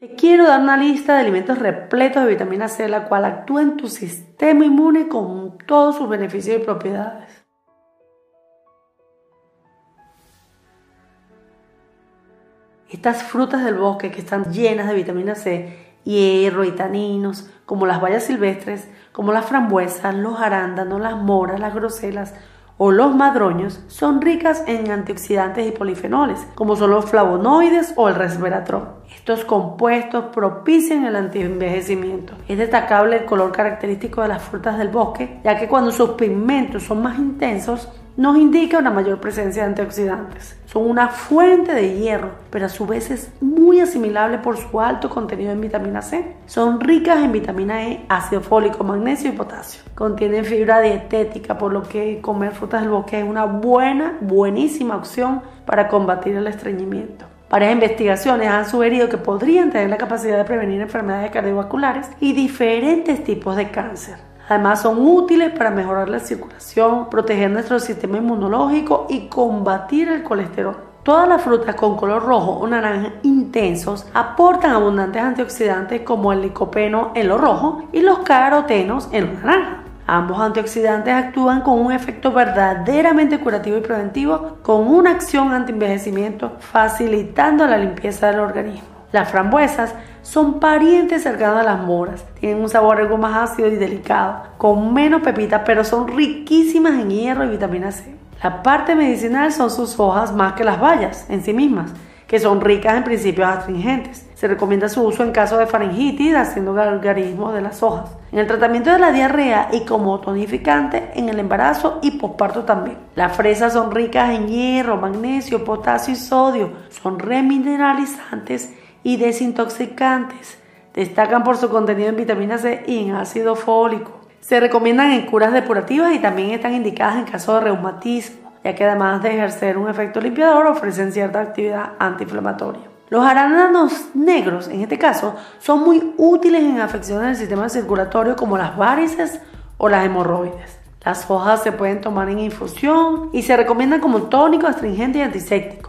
Te quiero dar una lista de alimentos repletos de vitamina C, la cual actúa en tu sistema inmune con todos sus beneficios y propiedades. Estas frutas del bosque que están llenas de vitamina C, hierro y taninos, como las bayas silvestres, como las frambuesas, los arándanos, las moras, las groselas, o los madroños son ricas en antioxidantes y polifenoles, como son los flavonoides o el resveratrol. Estos compuestos propician el antienvejecimiento. Es destacable el color característico de las frutas del bosque, ya que cuando sus pigmentos son más intensos, nos indica una mayor presencia de antioxidantes. Son una fuente de hierro, pero a su vez es muy asimilable por su alto contenido en vitamina C. Son ricas en vitamina E, ácido fólico, magnesio y potasio. Contienen fibra dietética, por lo que comer frutas del bosque es una buena, buenísima opción para combatir el estreñimiento. Varias investigaciones han sugerido que podrían tener la capacidad de prevenir enfermedades cardiovasculares y diferentes tipos de cáncer. Además son útiles para mejorar la circulación, proteger nuestro sistema inmunológico y combatir el colesterol. Todas las frutas con color rojo o naranja intensos aportan abundantes antioxidantes como el licopeno en lo rojo y los carotenos en lo naranja. Ambos antioxidantes actúan con un efecto verdaderamente curativo y preventivo con una acción anti-envejecimiento facilitando la limpieza del organismo. Las frambuesas son parientes cercanos a las moras. Tienen un sabor algo más ácido y delicado, con menos pepita, pero son riquísimas en hierro y vitamina C. La parte medicinal son sus hojas más que las bayas en sí mismas, que son ricas en principios astringentes. Se recomienda su uso en caso de faringitis, haciendo gargarismo de las hojas. En el tratamiento de la diarrea y como tonificante en el embarazo y posparto también. Las fresas son ricas en hierro, magnesio, potasio y sodio. Son remineralizantes y desintoxicantes. Destacan por su contenido en vitamina C y en ácido fólico. Se recomiendan en curas depurativas y también están indicadas en caso de reumatismo, ya que además de ejercer un efecto limpiador ofrecen cierta actividad antiinflamatoria. Los arándanos negros, en este caso, son muy útiles en afecciones del sistema circulatorio como las varices o las hemorroides. Las hojas se pueden tomar en infusión y se recomiendan como tónico, astringente y antiséptico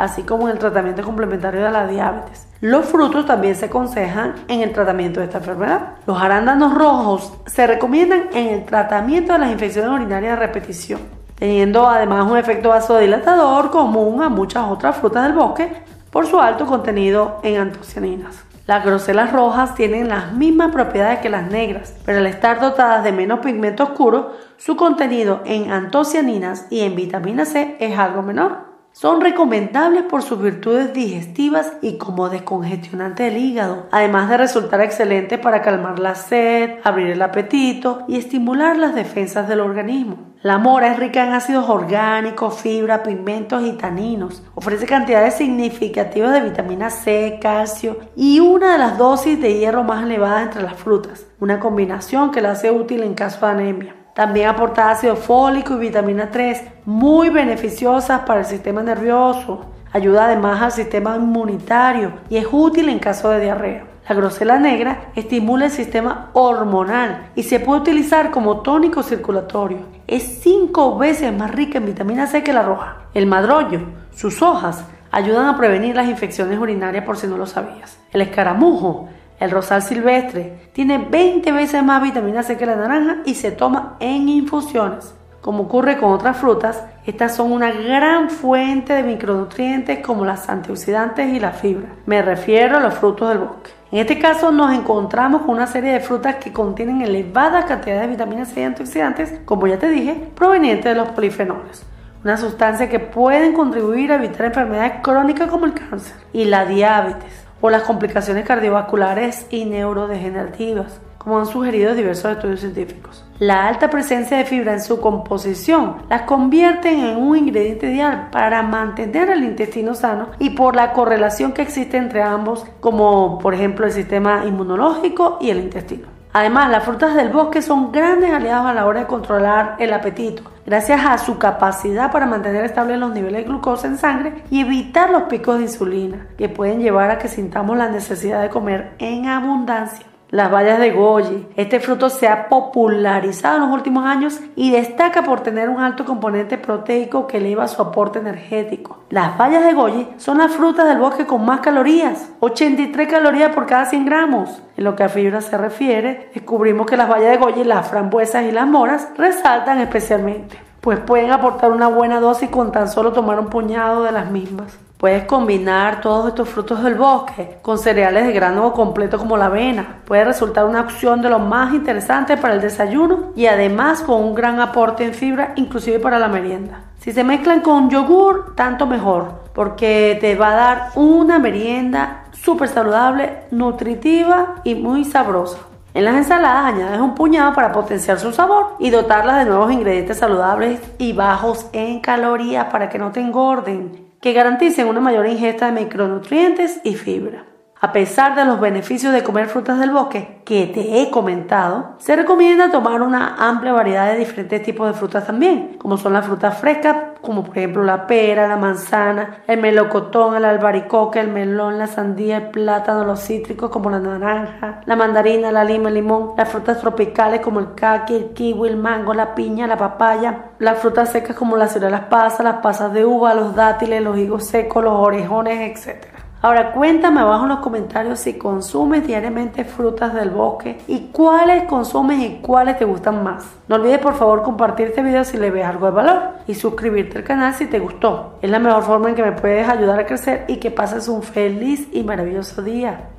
así como en el tratamiento complementario de la diabetes. Los frutos también se aconsejan en el tratamiento de esta enfermedad. Los arándanos rojos se recomiendan en el tratamiento de las infecciones urinarias de repetición, teniendo además un efecto vasodilatador común a muchas otras frutas del bosque por su alto contenido en antocianinas. Las groselas rojas tienen las mismas propiedades que las negras, pero al estar dotadas de menos pigmento oscuro, su contenido en antocianinas y en vitamina C es algo menor. Son recomendables por sus virtudes digestivas y como descongestionante del hígado, además de resultar excelentes para calmar la sed, abrir el apetito y estimular las defensas del organismo. La mora es rica en ácidos orgánicos, fibra, pigmentos y taninos. Ofrece cantidades significativas de vitamina C, calcio y una de las dosis de hierro más elevadas entre las frutas, una combinación que la hace útil en caso de anemia. También aporta ácido fólico y vitamina 3, muy beneficiosas para el sistema nervioso. Ayuda además al sistema inmunitario y es útil en caso de diarrea. La grosela negra estimula el sistema hormonal y se puede utilizar como tónico circulatorio. Es cinco veces más rica en vitamina C que la roja. El madroño, sus hojas, ayudan a prevenir las infecciones urinarias por si no lo sabías. El escaramujo el rosal silvestre tiene 20 veces más vitamina C que la naranja y se toma en infusiones. Como ocurre con otras frutas, estas son una gran fuente de micronutrientes como las antioxidantes y la fibra. Me refiero a los frutos del bosque. En este caso nos encontramos con una serie de frutas que contienen elevadas cantidades de vitamina C y antioxidantes, como ya te dije, provenientes de los polifenoles. Una sustancia que pueden contribuir a evitar enfermedades crónicas como el cáncer y la diabetes o las complicaciones cardiovasculares y neurodegenerativas, como han sugerido diversos estudios científicos. La alta presencia de fibra en su composición las convierte en un ingrediente ideal para mantener el intestino sano y por la correlación que existe entre ambos, como por ejemplo el sistema inmunológico y el intestino. Además, las frutas del bosque son grandes aliados a la hora de controlar el apetito, gracias a su capacidad para mantener estables los niveles de glucosa en sangre y evitar los picos de insulina, que pueden llevar a que sintamos la necesidad de comer en abundancia. Las bayas de goji. Este fruto se ha popularizado en los últimos años y destaca por tener un alto componente proteico que eleva su aporte energético. Las bayas de goji son las frutas del bosque con más calorías, 83 calorías por cada 100 gramos. En lo que a fibra se refiere, descubrimos que las bayas de goji, las frambuesas y las moras resaltan especialmente, pues pueden aportar una buena dosis con tan solo tomar un puñado de las mismas. Puedes combinar todos estos frutos del bosque con cereales de grano completo como la avena. Puede resultar una opción de lo más interesante para el desayuno y además con un gran aporte en fibra, inclusive para la merienda. Si se mezclan con yogur, tanto mejor, porque te va a dar una merienda súper saludable, nutritiva y muy sabrosa. En las ensaladas añades un puñado para potenciar su sabor y dotarlas de nuevos ingredientes saludables y bajos en calorías para que no te engorden que garanticen una mayor ingesta de micronutrientes y fibra. A pesar de los beneficios de comer frutas del bosque que te he comentado, se recomienda tomar una amplia variedad de diferentes tipos de frutas también, como son las frutas frescas, como por ejemplo la pera, la manzana, el melocotón, el albaricoque, el melón, la sandía, el plátano, los cítricos como la naranja, la mandarina, la lima, el limón, las frutas tropicales como el caqui, el kiwi, el mango, la piña, la papaya, las frutas secas como las pasas, las pasas de uva, los dátiles, los higos secos, los orejones, etc. Ahora cuéntame abajo en los comentarios si consumes diariamente frutas del bosque y cuáles consumes y cuáles te gustan más. No olvides por favor compartir este video si le ves algo de valor y suscribirte al canal si te gustó. Es la mejor forma en que me puedes ayudar a crecer y que pases un feliz y maravilloso día.